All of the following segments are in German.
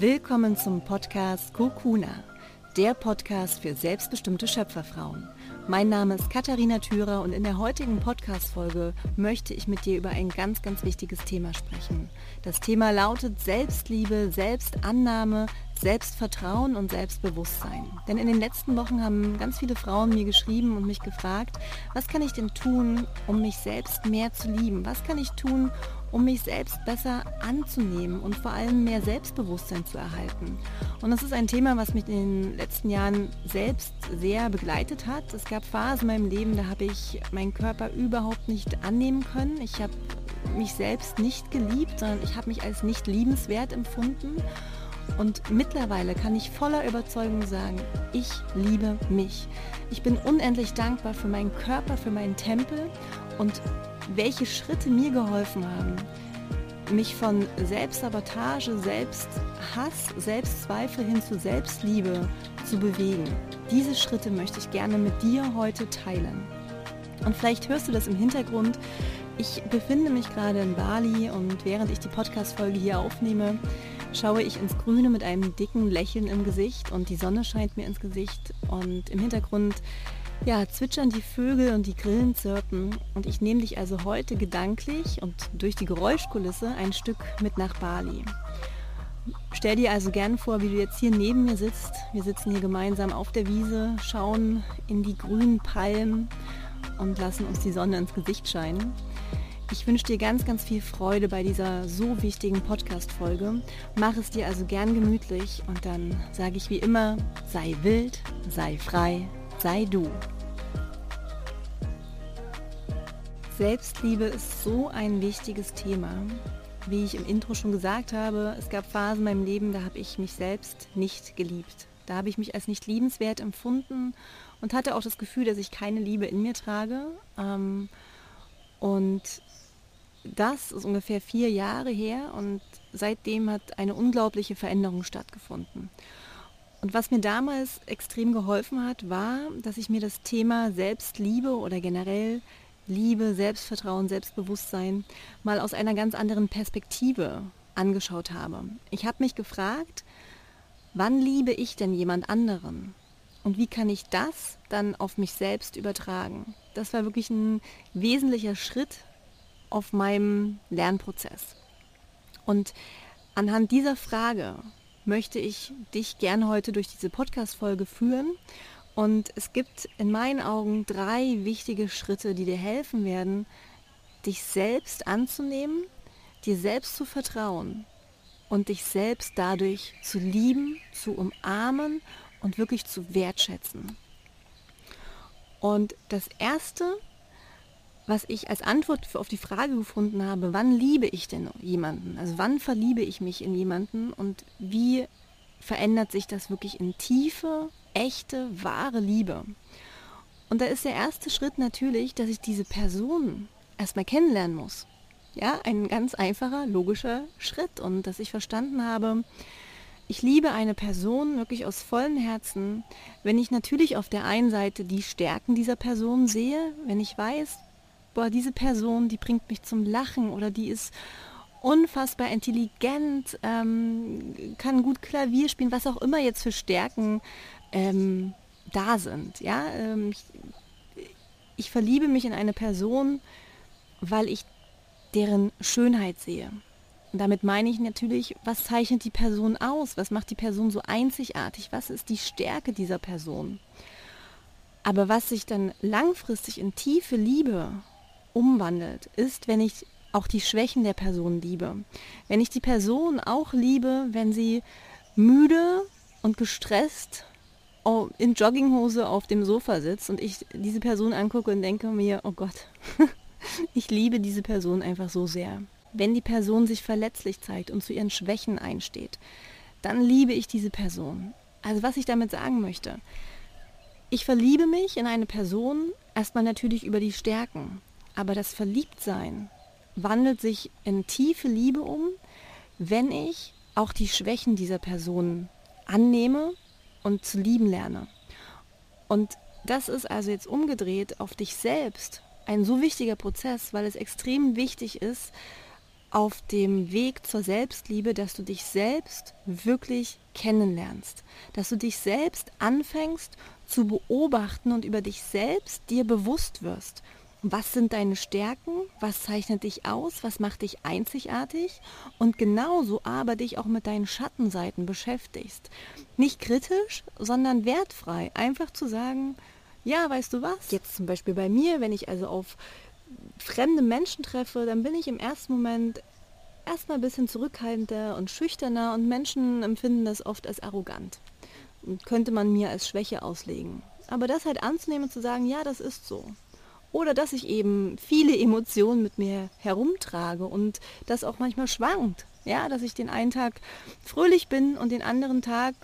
Willkommen zum Podcast Kokuna, der Podcast für selbstbestimmte Schöpferfrauen. Mein Name ist Katharina Thürer und in der heutigen Podcast-Folge möchte ich mit dir über ein ganz, ganz wichtiges Thema sprechen. Das Thema lautet Selbstliebe, Selbstannahme, Selbstvertrauen und Selbstbewusstsein. Denn in den letzten Wochen haben ganz viele Frauen mir geschrieben und mich gefragt, was kann ich denn tun, um mich selbst mehr zu lieben? Was kann ich tun, um mich selbst besser anzunehmen und vor allem mehr Selbstbewusstsein zu erhalten. Und das ist ein Thema, was mich in den letzten Jahren selbst sehr begleitet hat. Es gab Phasen in meinem Leben, da habe ich meinen Körper überhaupt nicht annehmen können. Ich habe mich selbst nicht geliebt, sondern ich habe mich als nicht liebenswert empfunden. Und mittlerweile kann ich voller Überzeugung sagen, ich liebe mich. Ich bin unendlich dankbar für meinen Körper, für meinen Tempel und welche Schritte mir geholfen haben, mich von Selbstsabotage, Selbsthass, Selbstzweifel hin zu Selbstliebe zu bewegen. Diese Schritte möchte ich gerne mit dir heute teilen. Und vielleicht hörst du das im Hintergrund. Ich befinde mich gerade in Bali und während ich die Podcast-Folge hier aufnehme, schaue ich ins Grüne mit einem dicken Lächeln im Gesicht und die Sonne scheint mir ins Gesicht und im Hintergrund ja, zwitschern die Vögel und die Grillen zirpen und ich nehme dich also heute gedanklich und durch die Geräuschkulisse ein Stück mit nach Bali. Stell dir also gern vor, wie du jetzt hier neben mir sitzt. Wir sitzen hier gemeinsam auf der Wiese, schauen in die grünen Palmen und lassen uns die Sonne ins Gesicht scheinen. Ich wünsche dir ganz, ganz viel Freude bei dieser so wichtigen Podcast-Folge. Mach es dir also gern gemütlich und dann sage ich wie immer, sei wild, sei frei, sei du. Selbstliebe ist so ein wichtiges Thema. Wie ich im Intro schon gesagt habe, es gab Phasen in meinem Leben, da habe ich mich selbst nicht geliebt. Da habe ich mich als nicht liebenswert empfunden und hatte auch das Gefühl, dass ich keine Liebe in mir trage. Ähm, und das ist ungefähr vier Jahre her und seitdem hat eine unglaubliche Veränderung stattgefunden. Und was mir damals extrem geholfen hat, war, dass ich mir das Thema Selbstliebe oder generell Liebe, Selbstvertrauen, Selbstbewusstsein mal aus einer ganz anderen Perspektive angeschaut habe. Ich habe mich gefragt, wann liebe ich denn jemand anderen? Und wie kann ich das dann auf mich selbst übertragen? Das war wirklich ein wesentlicher Schritt auf meinem Lernprozess. Und anhand dieser Frage möchte ich dich gerne heute durch diese Podcast-Folge führen. Und es gibt in meinen Augen drei wichtige Schritte, die dir helfen werden, dich selbst anzunehmen, dir selbst zu vertrauen und dich selbst dadurch zu lieben, zu umarmen und wirklich zu wertschätzen. Und das Erste, was ich als Antwort auf die Frage gefunden habe, wann liebe ich denn jemanden? Also wann verliebe ich mich in jemanden und wie verändert sich das wirklich in tiefe, echte, wahre Liebe? Und da ist der erste Schritt natürlich, dass ich diese Person erstmal kennenlernen muss. Ja, ein ganz einfacher, logischer Schritt. Und dass ich verstanden habe, ich liebe eine Person wirklich aus vollem Herzen, wenn ich natürlich auf der einen Seite die Stärken dieser Person sehe, wenn ich weiß, boah, diese Person, die bringt mich zum Lachen oder die ist unfassbar intelligent, ähm, kann gut Klavier spielen, was auch immer jetzt für Stärken ähm, da sind. Ja, ähm, ich, ich verliebe mich in eine Person, weil ich deren Schönheit sehe. Und damit meine ich natürlich, was zeichnet die Person aus? Was macht die Person so einzigartig? Was ist die Stärke dieser Person? Aber was sich dann langfristig in tiefe Liebe umwandelt, ist, wenn ich auch die Schwächen der Person liebe. Wenn ich die Person auch liebe, wenn sie müde und gestresst in Jogginghose auf dem Sofa sitzt und ich diese Person angucke und denke mir, oh Gott, ich liebe diese Person einfach so sehr. Wenn die Person sich verletzlich zeigt und zu ihren Schwächen einsteht, dann liebe ich diese Person. Also was ich damit sagen möchte, ich verliebe mich in eine Person erstmal natürlich über die Stärken. Aber das Verliebtsein wandelt sich in tiefe Liebe um, wenn ich auch die Schwächen dieser Person annehme und zu lieben lerne. Und das ist also jetzt umgedreht auf dich selbst ein so wichtiger Prozess, weil es extrem wichtig ist, auf dem Weg zur Selbstliebe, dass du dich selbst wirklich kennenlernst, dass du dich selbst anfängst zu beobachten und über dich selbst dir bewusst wirst. Was sind deine Stärken? Was zeichnet dich aus? Was macht dich einzigartig? Und genauso aber dich auch mit deinen Schattenseiten beschäftigst. Nicht kritisch, sondern wertfrei. Einfach zu sagen, ja, weißt du was? Jetzt zum Beispiel bei mir, wenn ich also auf fremde Menschen treffe, dann bin ich im ersten Moment erstmal ein bisschen zurückhaltender und schüchterner und Menschen empfinden das oft als arrogant. Und könnte man mir als Schwäche auslegen. Aber das halt anzunehmen und zu sagen, ja, das ist so. Oder dass ich eben viele Emotionen mit mir herumtrage und das auch manchmal schwankt. Ja, dass ich den einen Tag fröhlich bin und den anderen Tag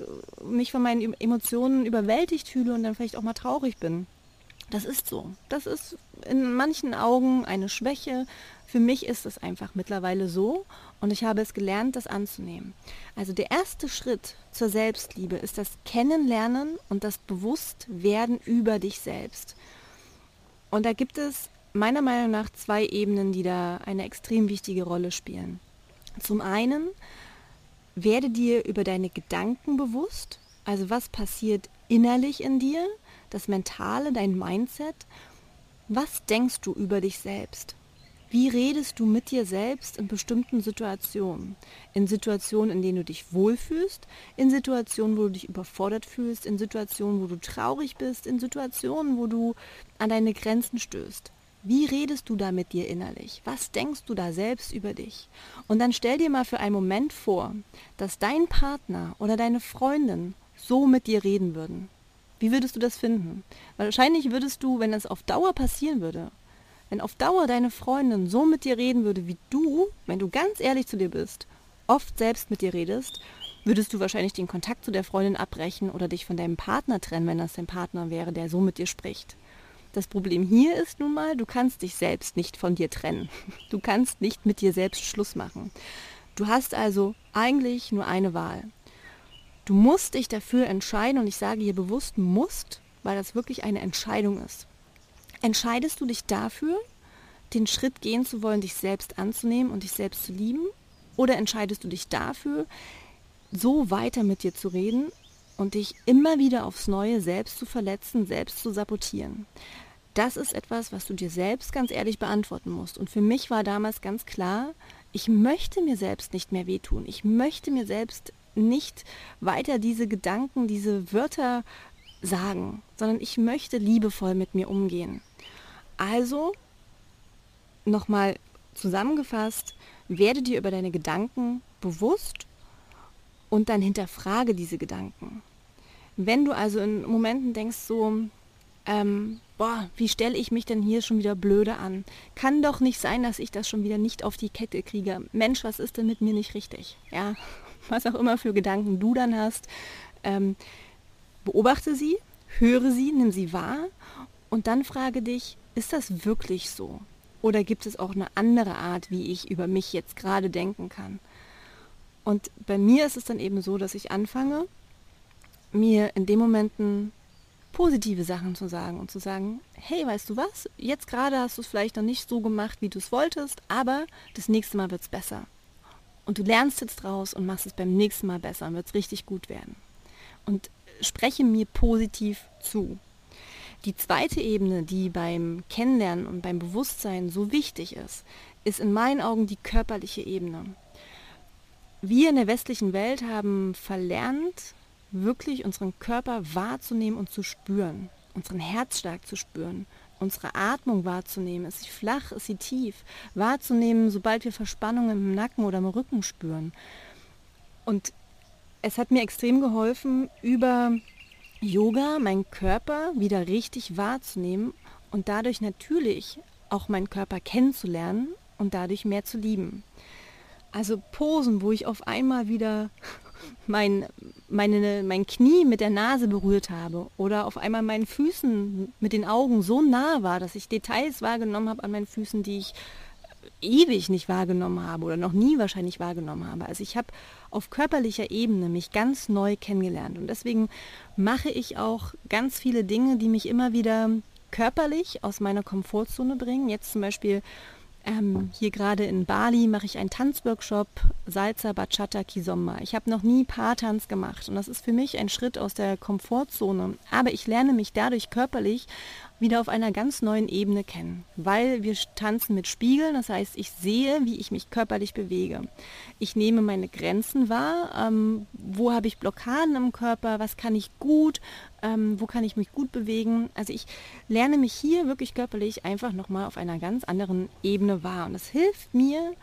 mich von meinen Emotionen überwältigt fühle und dann vielleicht auch mal traurig bin. Das ist so. Das ist in manchen Augen eine Schwäche. Für mich ist es einfach mittlerweile so und ich habe es gelernt, das anzunehmen. Also der erste Schritt zur Selbstliebe ist das Kennenlernen und das Bewusstwerden über dich selbst. Und da gibt es meiner Meinung nach zwei Ebenen, die da eine extrem wichtige Rolle spielen. Zum einen werde dir über deine Gedanken bewusst, also was passiert innerlich in dir, das Mentale, dein Mindset. Was denkst du über dich selbst? Wie redest du mit dir selbst in bestimmten Situationen? In Situationen, in denen du dich wohlfühlst, in Situationen, wo du dich überfordert fühlst, in Situationen, wo du traurig bist, in Situationen, wo du an deine Grenzen stößt. Wie redest du da mit dir innerlich? Was denkst du da selbst über dich? Und dann stell dir mal für einen Moment vor, dass dein Partner oder deine Freundin so mit dir reden würden. Wie würdest du das finden? Wahrscheinlich würdest du, wenn es auf Dauer passieren würde, wenn auf Dauer deine Freundin so mit dir reden würde, wie du, wenn du ganz ehrlich zu dir bist, oft selbst mit dir redest, würdest du wahrscheinlich den Kontakt zu der Freundin abbrechen oder dich von deinem Partner trennen, wenn das dein Partner wäre, der so mit dir spricht. Das Problem hier ist nun mal, du kannst dich selbst nicht von dir trennen. Du kannst nicht mit dir selbst Schluss machen. Du hast also eigentlich nur eine Wahl. Du musst dich dafür entscheiden und ich sage hier bewusst musst, weil das wirklich eine Entscheidung ist. Entscheidest du dich dafür, den Schritt gehen zu wollen, dich selbst anzunehmen und dich selbst zu lieben? Oder entscheidest du dich dafür, so weiter mit dir zu reden und dich immer wieder aufs Neue selbst zu verletzen, selbst zu sabotieren? Das ist etwas, was du dir selbst ganz ehrlich beantworten musst. Und für mich war damals ganz klar, ich möchte mir selbst nicht mehr wehtun. Ich möchte mir selbst nicht weiter diese Gedanken, diese Wörter sagen, sondern ich möchte liebevoll mit mir umgehen. Also, nochmal zusammengefasst, werde dir über deine Gedanken bewusst und dann hinterfrage diese Gedanken. Wenn du also in Momenten denkst so, ähm, boah, wie stelle ich mich denn hier schon wieder blöde an? Kann doch nicht sein, dass ich das schon wieder nicht auf die Kette kriege. Mensch, was ist denn mit mir nicht richtig? Ja, was auch immer für Gedanken du dann hast, ähm, beobachte sie, höre sie, nimm sie wahr und dann frage dich, ist das wirklich so? Oder gibt es auch eine andere Art, wie ich über mich jetzt gerade denken kann? Und bei mir ist es dann eben so, dass ich anfange, mir in den Momenten positive Sachen zu sagen und zu sagen, hey, weißt du was, jetzt gerade hast du es vielleicht noch nicht so gemacht, wie du es wolltest, aber das nächste Mal wird es besser. Und du lernst jetzt draus und machst es beim nächsten Mal besser und wird es richtig gut werden. Und spreche mir positiv zu. Die zweite Ebene, die beim Kennenlernen und beim Bewusstsein so wichtig ist, ist in meinen Augen die körperliche Ebene. Wir in der westlichen Welt haben verlernt, wirklich unseren Körper wahrzunehmen und zu spüren, unseren Herzschlag zu spüren, unsere Atmung wahrzunehmen. Ist sie flach, ist sie tief? Wahrzunehmen, sobald wir Verspannungen im Nacken oder im Rücken spüren. Und es hat mir extrem geholfen, über Yoga meinen Körper wieder richtig wahrzunehmen und dadurch natürlich auch meinen Körper kennenzulernen und dadurch mehr zu lieben. Also Posen, wo ich auf einmal wieder mein, meine, mein Knie mit der Nase berührt habe oder auf einmal meinen Füßen mit den Augen so nah war, dass ich Details wahrgenommen habe an meinen Füßen, die ich ewig nicht wahrgenommen habe oder noch nie wahrscheinlich wahrgenommen habe. Also ich habe auf körperlicher Ebene mich ganz neu kennengelernt und deswegen mache ich auch ganz viele Dinge, die mich immer wieder körperlich aus meiner Komfortzone bringen. Jetzt zum Beispiel ähm, hier gerade in Bali mache ich einen Tanzworkshop Salsa, Bachata, Kizomba. Ich habe noch nie Paartanz gemacht und das ist für mich ein Schritt aus der Komfortzone. Aber ich lerne mich dadurch körperlich wieder auf einer ganz neuen Ebene kennen, weil wir tanzen mit Spiegeln, das heißt, ich sehe, wie ich mich körperlich bewege. Ich nehme meine Grenzen wahr, ähm, wo habe ich Blockaden im Körper, was kann ich gut, ähm, wo kann ich mich gut bewegen. Also ich lerne mich hier wirklich körperlich einfach nochmal auf einer ganz anderen Ebene wahr und das hilft mir,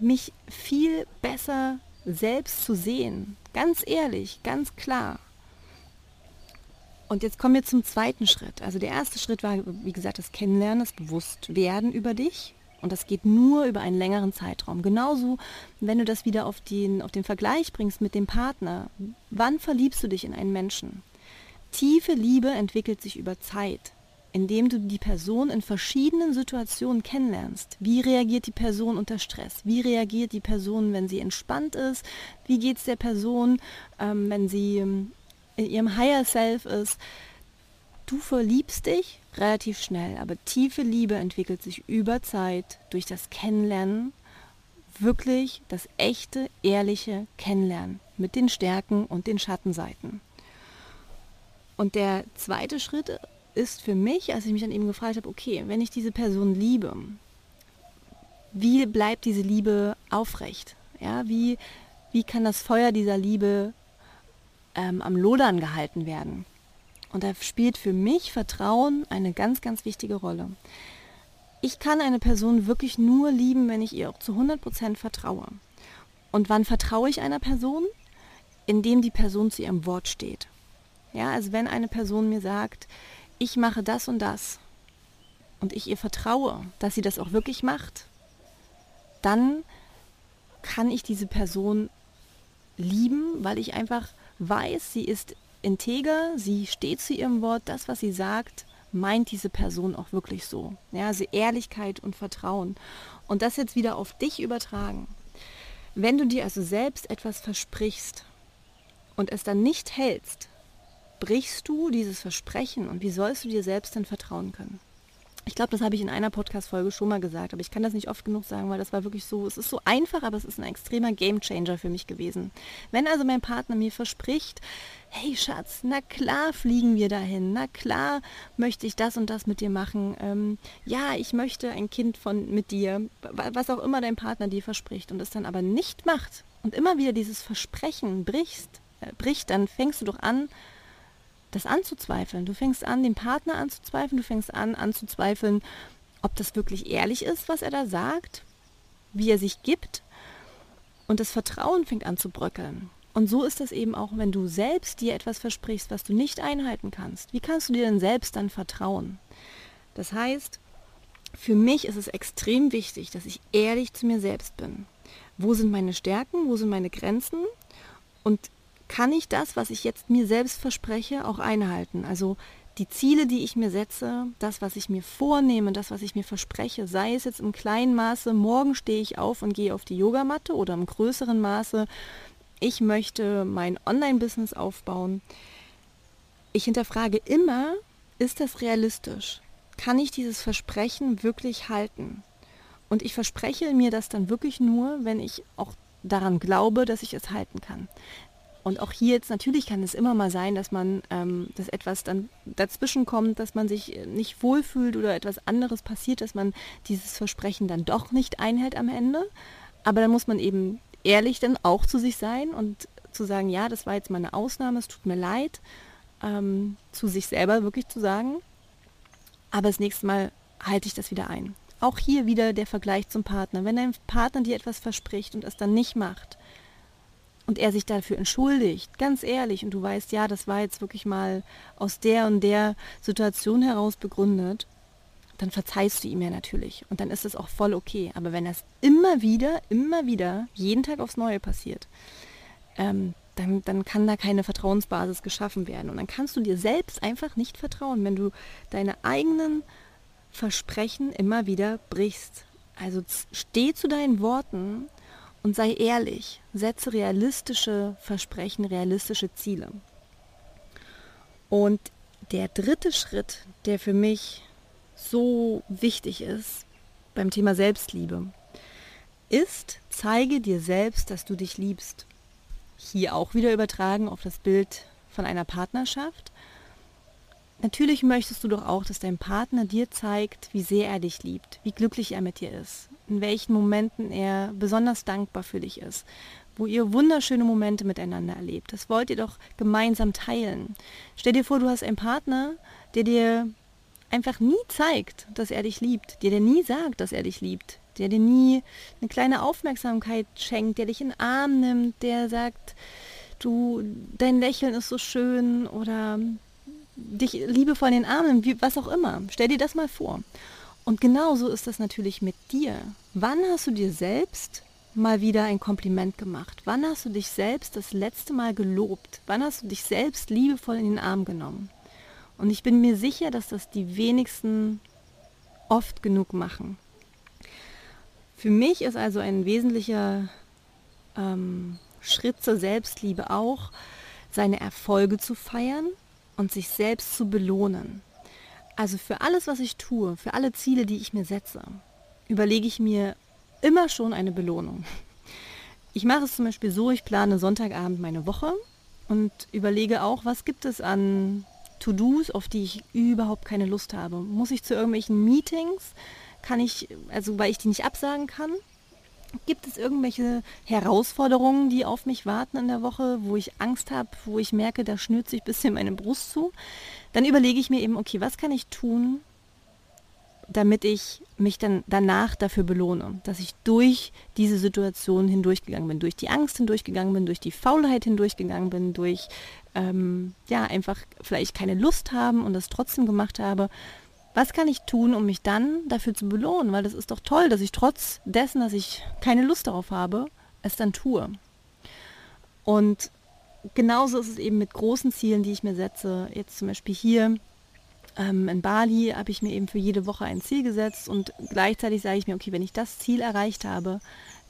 mich viel besser selbst zu sehen. Ganz ehrlich, ganz klar. Und jetzt kommen wir zum zweiten Schritt. Also der erste Schritt war, wie gesagt, das Kennenlernen, das Bewusstwerden über dich. Und das geht nur über einen längeren Zeitraum. Genauso, wenn du das wieder auf den, auf den Vergleich bringst mit dem Partner. Wann verliebst du dich in einen Menschen? Tiefe Liebe entwickelt sich über Zeit, indem du die Person in verschiedenen Situationen kennenlernst. Wie reagiert die Person unter Stress? Wie reagiert die Person, wenn sie entspannt ist? Wie geht es der Person, ähm, wenn sie ähm, in ihrem Higher Self ist, du verliebst dich relativ schnell, aber tiefe Liebe entwickelt sich über Zeit durch das Kennenlernen, wirklich das echte, ehrliche Kennenlernen mit den Stärken und den Schattenseiten. Und der zweite Schritt ist für mich, als ich mich dann eben gefragt habe, okay, wenn ich diese Person liebe, wie bleibt diese Liebe aufrecht? Ja, wie, wie kann das Feuer dieser Liebe ähm, am Lodern gehalten werden. Und da spielt für mich Vertrauen eine ganz, ganz wichtige Rolle. Ich kann eine Person wirklich nur lieben, wenn ich ihr auch zu 100% vertraue. Und wann vertraue ich einer Person? Indem die Person zu ihrem Wort steht. Ja, also wenn eine Person mir sagt, ich mache das und das und ich ihr vertraue, dass sie das auch wirklich macht, dann kann ich diese Person lieben, weil ich einfach weiß, sie ist integer, sie steht zu ihrem Wort, das, was sie sagt, meint diese Person auch wirklich so. Ja, also Ehrlichkeit und Vertrauen. Und das jetzt wieder auf dich übertragen. Wenn du dir also selbst etwas versprichst und es dann nicht hältst, brichst du dieses Versprechen und wie sollst du dir selbst denn vertrauen können? Ich glaube, das habe ich in einer Podcast-Folge schon mal gesagt, aber ich kann das nicht oft genug sagen, weil das war wirklich so, es ist so einfach, aber es ist ein extremer Gamechanger für mich gewesen. Wenn also mein Partner mir verspricht, hey Schatz, na klar fliegen wir dahin, na klar möchte ich das und das mit dir machen, ähm, ja, ich möchte ein Kind von mit dir, was auch immer dein Partner dir verspricht und es dann aber nicht macht und immer wieder dieses Versprechen brichst, äh, bricht, dann fängst du doch an, das anzuzweifeln. Du fängst an, den Partner anzuzweifeln, du fängst an, anzuzweifeln, ob das wirklich ehrlich ist, was er da sagt, wie er sich gibt. Und das Vertrauen fängt an zu bröckeln. Und so ist das eben auch, wenn du selbst dir etwas versprichst, was du nicht einhalten kannst. Wie kannst du dir denn selbst dann vertrauen? Das heißt, für mich ist es extrem wichtig, dass ich ehrlich zu mir selbst bin. Wo sind meine Stärken? Wo sind meine Grenzen? Und kann ich das, was ich jetzt mir selbst verspreche, auch einhalten. Also die Ziele, die ich mir setze, das, was ich mir vornehme, das, was ich mir verspreche, sei es jetzt im kleinen Maße, morgen stehe ich auf und gehe auf die Yogamatte oder im größeren Maße, ich möchte mein Online-Business aufbauen. Ich hinterfrage immer, ist das realistisch? Kann ich dieses Versprechen wirklich halten? Und ich verspreche mir das dann wirklich nur, wenn ich auch daran glaube, dass ich es halten kann. Und auch hier jetzt natürlich kann es immer mal sein, dass man, ähm, dass etwas dann dazwischen kommt, dass man sich nicht wohlfühlt oder etwas anderes passiert, dass man dieses Versprechen dann doch nicht einhält am Ende. Aber dann muss man eben ehrlich dann auch zu sich sein und zu sagen, ja, das war jetzt mal eine Ausnahme, es tut mir leid, ähm, zu sich selber wirklich zu sagen. Aber das nächste Mal halte ich das wieder ein. Auch hier wieder der Vergleich zum Partner. Wenn dein Partner dir etwas verspricht und es dann nicht macht, und er sich dafür entschuldigt, ganz ehrlich, und du weißt, ja, das war jetzt wirklich mal aus der und der Situation heraus begründet, dann verzeihst du ihm ja natürlich. Und dann ist es auch voll okay. Aber wenn das immer wieder, immer wieder, jeden Tag aufs Neue passiert, ähm, dann, dann kann da keine Vertrauensbasis geschaffen werden. Und dann kannst du dir selbst einfach nicht vertrauen, wenn du deine eigenen Versprechen immer wieder brichst. Also steh zu deinen Worten und sei ehrlich, setze realistische Versprechen, realistische Ziele. Und der dritte Schritt, der für mich so wichtig ist, beim Thema Selbstliebe ist, zeige dir selbst, dass du dich liebst. Hier auch wieder übertragen auf das Bild von einer Partnerschaft. Natürlich möchtest du doch auch, dass dein Partner dir zeigt, wie sehr er dich liebt, wie glücklich er mit dir ist, in welchen Momenten er besonders dankbar für dich ist, wo ihr wunderschöne Momente miteinander erlebt. Das wollt ihr doch gemeinsam teilen. Stell dir vor, du hast einen Partner, der dir einfach nie zeigt, dass er dich liebt, der dir nie sagt, dass er dich liebt, der dir nie eine kleine Aufmerksamkeit schenkt, der dich in den Arm nimmt, der sagt, du, dein Lächeln ist so schön oder dich liebevoll in den Arm nimmt, wie, was auch immer. Stell dir das mal vor. Und genauso ist das natürlich mit dir. Wann hast du dir selbst mal wieder ein Kompliment gemacht? Wann hast du dich selbst das letzte Mal gelobt? Wann hast du dich selbst liebevoll in den Arm genommen? Und ich bin mir sicher, dass das die wenigsten oft genug machen. Für mich ist also ein wesentlicher ähm, Schritt zur Selbstliebe auch, seine Erfolge zu feiern und sich selbst zu belohnen. Also für alles, was ich tue, für alle Ziele, die ich mir setze, überlege ich mir immer schon eine Belohnung. Ich mache es zum Beispiel so, ich plane Sonntagabend meine Woche und überlege auch, was gibt es an To-Dos, auf die ich überhaupt keine Lust habe. Muss ich zu irgendwelchen Meetings? Kann ich, also weil ich die nicht absagen kann? Gibt es irgendwelche Herausforderungen, die auf mich warten in der Woche, wo ich Angst habe, wo ich merke, da schnürt sich ein bisschen meine Brust zu? Dann überlege ich mir eben, okay, was kann ich tun, damit ich mich dann danach dafür belohne, dass ich durch diese Situation hindurchgegangen bin, durch die Angst hindurchgegangen bin, durch die Faulheit hindurchgegangen bin, durch ähm, ja einfach vielleicht keine Lust haben und das trotzdem gemacht habe. Was kann ich tun, um mich dann dafür zu belohnen? Weil das ist doch toll, dass ich trotz dessen, dass ich keine Lust darauf habe, es dann tue. Und genauso ist es eben mit großen Zielen, die ich mir setze. Jetzt zum Beispiel hier ähm, in Bali habe ich mir eben für jede Woche ein Ziel gesetzt und gleichzeitig sage ich mir, okay, wenn ich das Ziel erreicht habe,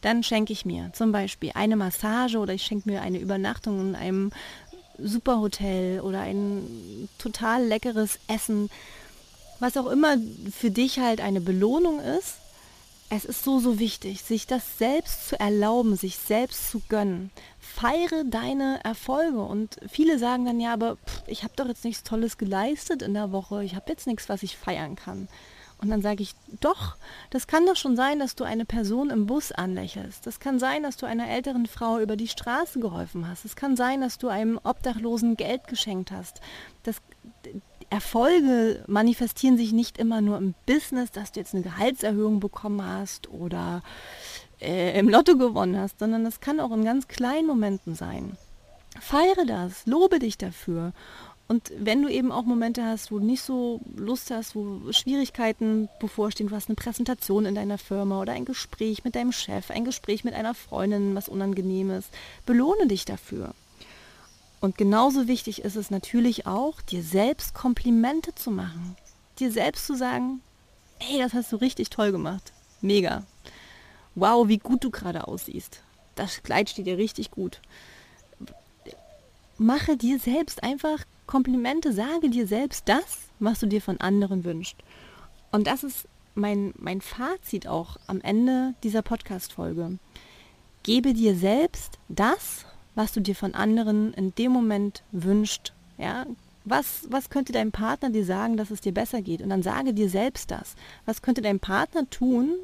dann schenke ich mir zum Beispiel eine Massage oder ich schenke mir eine Übernachtung in einem Superhotel oder ein total leckeres Essen, was auch immer für dich halt eine Belohnung ist. Es ist so, so wichtig, sich das selbst zu erlauben, sich selbst zu gönnen feiere deine Erfolge. Und viele sagen dann, ja, aber pff, ich habe doch jetzt nichts Tolles geleistet in der Woche, ich habe jetzt nichts, was ich feiern kann. Und dann sage ich, doch, das kann doch schon sein, dass du eine Person im Bus anlächelst. Das kann sein, dass du einer älteren Frau über die Straße geholfen hast. Es kann sein, dass du einem Obdachlosen Geld geschenkt hast. Das, Erfolge manifestieren sich nicht immer nur im Business, dass du jetzt eine Gehaltserhöhung bekommen hast oder äh, im Lotto gewonnen hast, sondern das kann auch in ganz kleinen Momenten sein. Feiere das, lobe dich dafür. Und wenn du eben auch Momente hast, wo du nicht so Lust hast, wo Schwierigkeiten bevorstehen, du hast eine Präsentation in deiner Firma oder ein Gespräch mit deinem Chef, ein Gespräch mit einer Freundin, was unangenehm ist, belohne dich dafür. Und genauso wichtig ist es natürlich auch, dir selbst Komplimente zu machen. Dir selbst zu sagen, hey, das hast du richtig toll gemacht. Mega wow, wie gut du gerade aussiehst. Das Kleid steht dir richtig gut. Mache dir selbst einfach Komplimente, sage dir selbst das, was du dir von anderen wünschst. Und das ist mein, mein Fazit auch am Ende dieser Podcast-Folge. Gebe dir selbst das, was du dir von anderen in dem Moment wünscht. Ja? Was, was könnte dein Partner dir sagen, dass es dir besser geht? Und dann sage dir selbst das. Was könnte dein Partner tun,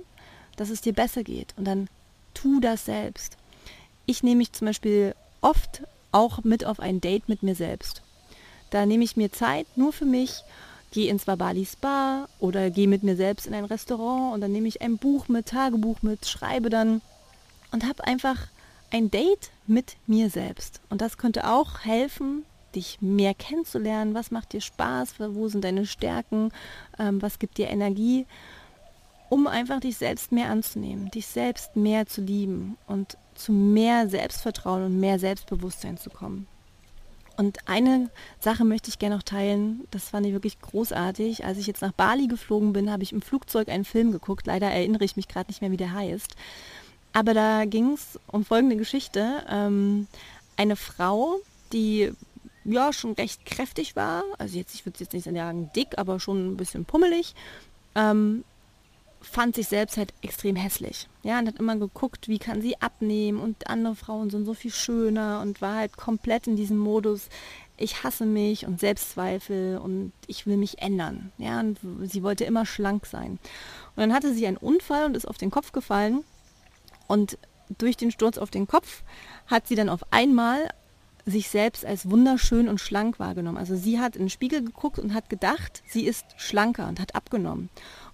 dass es dir besser geht. Und dann tu das selbst. Ich nehme mich zum Beispiel oft auch mit auf ein Date mit mir selbst. Da nehme ich mir Zeit nur für mich, gehe ins Wabali Spa oder gehe mit mir selbst in ein Restaurant und dann nehme ich ein Buch mit, Tagebuch mit, schreibe dann und habe einfach ein Date mit mir selbst. Und das könnte auch helfen, dich mehr kennenzulernen. Was macht dir Spaß? Wo sind deine Stärken? Ähm, was gibt dir Energie? um einfach dich selbst mehr anzunehmen, dich selbst mehr zu lieben und zu mehr Selbstvertrauen und mehr Selbstbewusstsein zu kommen. Und eine Sache möchte ich gerne noch teilen, das fand ich wirklich großartig. Als ich jetzt nach Bali geflogen bin, habe ich im Flugzeug einen Film geguckt. Leider erinnere ich mich gerade nicht mehr, wie der heißt. Aber da ging es um folgende Geschichte. Ähm, eine Frau, die ja schon recht kräftig war, also jetzt, ich würde jetzt nicht sagen dick, aber schon ein bisschen pummelig, ähm, fand sich selbst halt extrem hässlich. Ja, und hat immer geguckt, wie kann sie abnehmen und andere Frauen sind so viel schöner und war halt komplett in diesem Modus, ich hasse mich und Selbstzweifel und ich will mich ändern. Ja, und sie wollte immer schlank sein. Und dann hatte sie einen Unfall und ist auf den Kopf gefallen und durch den Sturz auf den Kopf hat sie dann auf einmal sich selbst als wunderschön und schlank wahrgenommen. Also sie hat in den Spiegel geguckt und hat gedacht, sie ist schlanker und hat abgenommen.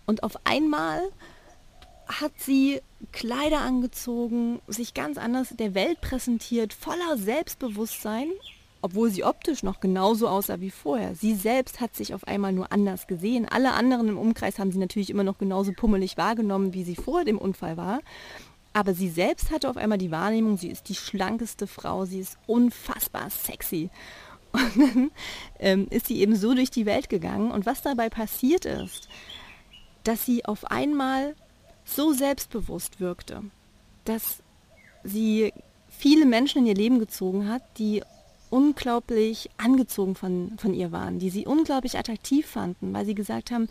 Und auf einmal hat sie Kleider angezogen, sich ganz anders der Welt präsentiert, voller Selbstbewusstsein, obwohl sie optisch noch genauso aussah wie vorher. Sie selbst hat sich auf einmal nur anders gesehen. Alle anderen im Umkreis haben sie natürlich immer noch genauso pummelig wahrgenommen, wie sie vor dem Unfall war. Aber sie selbst hatte auf einmal die Wahrnehmung, sie ist die schlankeste Frau, sie ist unfassbar sexy. Und dann ähm, ist sie eben so durch die Welt gegangen. Und was dabei passiert ist, dass sie auf einmal so selbstbewusst wirkte, dass sie viele Menschen in ihr Leben gezogen hat, die unglaublich angezogen von, von ihr waren, die sie unglaublich attraktiv fanden, weil sie gesagt haben,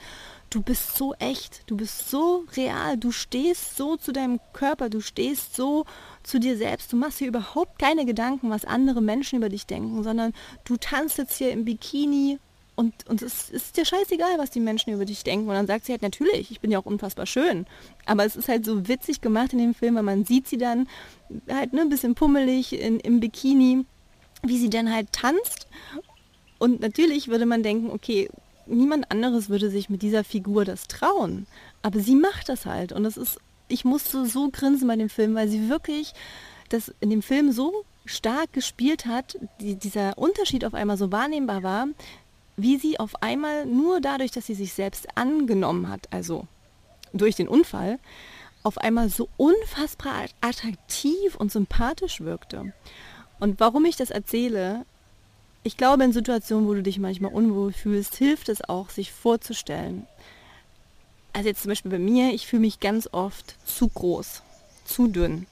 du bist so echt, du bist so real, du stehst so zu deinem Körper, du stehst so zu dir selbst, du machst dir überhaupt keine Gedanken, was andere Menschen über dich denken, sondern du tanzt jetzt hier im Bikini und, und es ist dir scheißegal, was die Menschen über dich denken. Und dann sagt sie halt, natürlich, ich bin ja auch unfassbar schön. Aber es ist halt so witzig gemacht in dem Film, weil man sieht sie dann halt ne, ein bisschen pummelig in, im Bikini wie sie dann halt tanzt. Und natürlich würde man denken, okay, niemand anderes würde sich mit dieser Figur das trauen. Aber sie macht das halt. Und das ist, ich musste so grinsen bei dem Film, weil sie wirklich das in dem Film so stark gespielt hat, die, dieser Unterschied auf einmal so wahrnehmbar war, wie sie auf einmal nur dadurch, dass sie sich selbst angenommen hat, also durch den Unfall, auf einmal so unfassbar attraktiv und sympathisch wirkte. Und warum ich das erzähle, ich glaube, in Situationen, wo du dich manchmal unwohl fühlst, hilft es auch, sich vorzustellen. Also jetzt zum Beispiel bei mir, ich fühle mich ganz oft zu groß, zu dünn,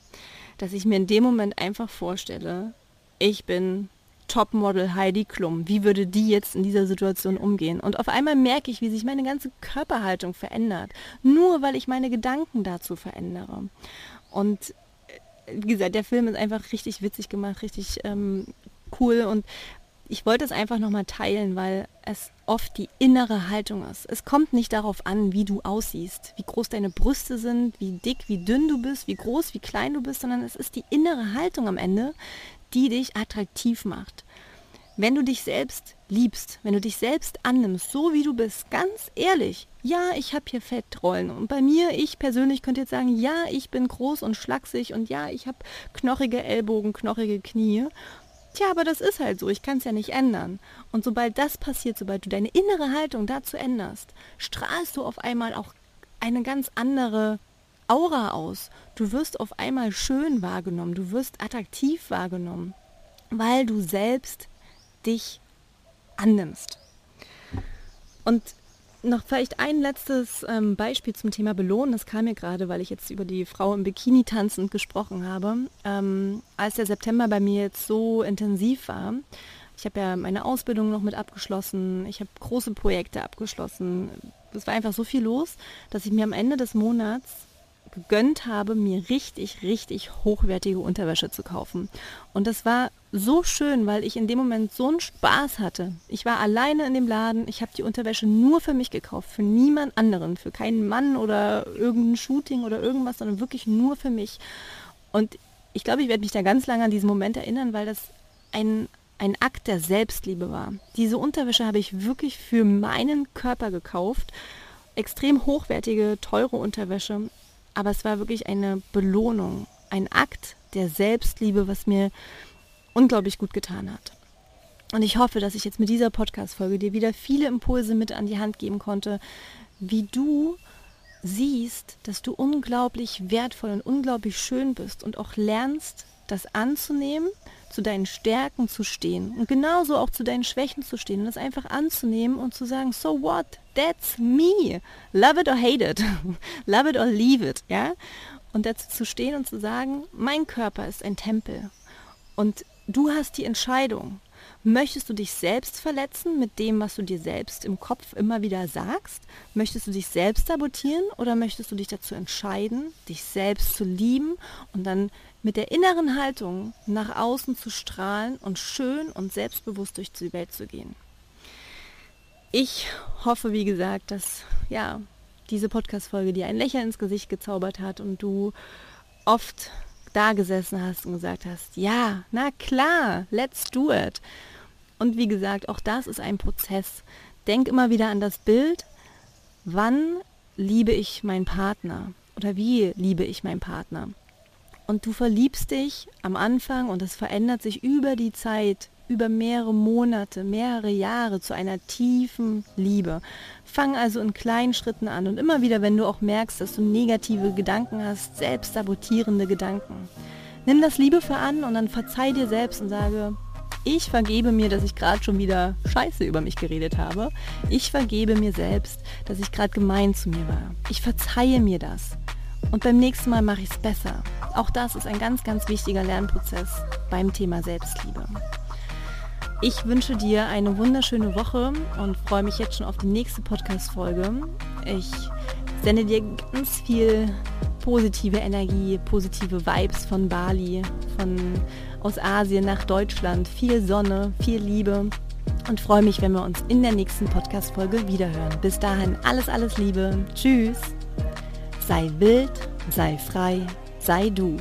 dass ich mir in dem Moment einfach vorstelle, ich bin Topmodel Heidi Klum. Wie würde die jetzt in dieser Situation umgehen? Und auf einmal merke ich, wie sich meine ganze Körperhaltung verändert, nur weil ich meine Gedanken dazu verändere. Und wie gesagt, der Film ist einfach richtig witzig gemacht, richtig ähm, cool und ich wollte es einfach nochmal teilen, weil es oft die innere Haltung ist. Es kommt nicht darauf an, wie du aussiehst, wie groß deine Brüste sind, wie dick, wie dünn du bist, wie groß, wie klein du bist, sondern es ist die innere Haltung am Ende, die dich attraktiv macht. Wenn du dich selbst liebst, wenn du dich selbst annimmst, so wie du bist, ganz ehrlich, ja, ich habe hier Fettrollen. Und bei mir, ich persönlich könnte jetzt sagen, ja, ich bin groß und schlaksig und ja, ich habe knochige Ellbogen, knochige Knie. Tja, aber das ist halt so, ich kann es ja nicht ändern. Und sobald das passiert, sobald du deine innere Haltung dazu änderst, strahlst du auf einmal auch eine ganz andere Aura aus. Du wirst auf einmal schön wahrgenommen, du wirst attraktiv wahrgenommen, weil du selbst dich annimmst. Und noch vielleicht ein letztes ähm, Beispiel zum Thema Belohnen. Das kam mir gerade, weil ich jetzt über die Frau im Bikini tanzend gesprochen habe. Ähm, als der September bei mir jetzt so intensiv war, ich habe ja meine Ausbildung noch mit abgeschlossen, ich habe große Projekte abgeschlossen. Es war einfach so viel los, dass ich mir am Ende des Monats gegönnt habe, mir richtig, richtig hochwertige Unterwäsche zu kaufen. Und das war so schön, weil ich in dem Moment so einen Spaß hatte. Ich war alleine in dem Laden, ich habe die Unterwäsche nur für mich gekauft, für niemand anderen, für keinen Mann oder irgendein Shooting oder irgendwas, sondern wirklich nur für mich. Und ich glaube, ich werde mich da ganz lange an diesen Moment erinnern, weil das ein, ein Akt der Selbstliebe war. Diese Unterwäsche habe ich wirklich für meinen Körper gekauft. Extrem hochwertige, teure Unterwäsche aber es war wirklich eine Belohnung, ein Akt der Selbstliebe, was mir unglaublich gut getan hat. Und ich hoffe, dass ich jetzt mit dieser Podcast-Folge dir wieder viele Impulse mit an die Hand geben konnte, wie du siehst, dass du unglaublich wertvoll und unglaublich schön bist und auch lernst, das anzunehmen, zu deinen Stärken zu stehen und genauso auch zu deinen Schwächen zu stehen und das einfach anzunehmen und zu sagen, so what, that's me, love it or hate it, love it or leave it, ja, und dazu zu stehen und zu sagen, mein Körper ist ein Tempel. Und du hast die Entscheidung, Möchtest du dich selbst verletzen mit dem, was du dir selbst im Kopf immer wieder sagst? Möchtest du dich selbst sabotieren oder möchtest du dich dazu entscheiden, dich selbst zu lieben und dann mit der inneren Haltung nach außen zu strahlen und schön und selbstbewusst durch die Welt zu gehen? Ich hoffe, wie gesagt, dass ja, diese Podcast-Folge dir ein Lächeln ins Gesicht gezaubert hat und du oft da gesessen hast und gesagt hast, ja, na klar, let's do it. Und wie gesagt, auch das ist ein Prozess. Denk immer wieder an das Bild, wann liebe ich meinen Partner oder wie liebe ich meinen Partner. Und du verliebst dich am Anfang und es verändert sich über die Zeit, über mehrere Monate, mehrere Jahre zu einer tiefen Liebe. Fang also in kleinen Schritten an und immer wieder, wenn du auch merkst, dass du negative Gedanken hast, selbst sabotierende Gedanken, nimm das liebevoll an und dann verzeih dir selbst und sage, ich vergebe mir, dass ich gerade schon wieder Scheiße über mich geredet habe. Ich vergebe mir selbst, dass ich gerade gemein zu mir war. Ich verzeihe mir das. Und beim nächsten Mal mache ich es besser. Auch das ist ein ganz, ganz wichtiger Lernprozess beim Thema Selbstliebe. Ich wünsche dir eine wunderschöne Woche und freue mich jetzt schon auf die nächste Podcast-Folge. Ich sende dir ganz viel positive Energie, positive Vibes von Bali, von aus Asien nach Deutschland, viel Sonne, viel Liebe und freue mich, wenn wir uns in der nächsten Podcast-Folge wiederhören. Bis dahin alles, alles Liebe. Tschüss. Sei wild, sei frei, sei du.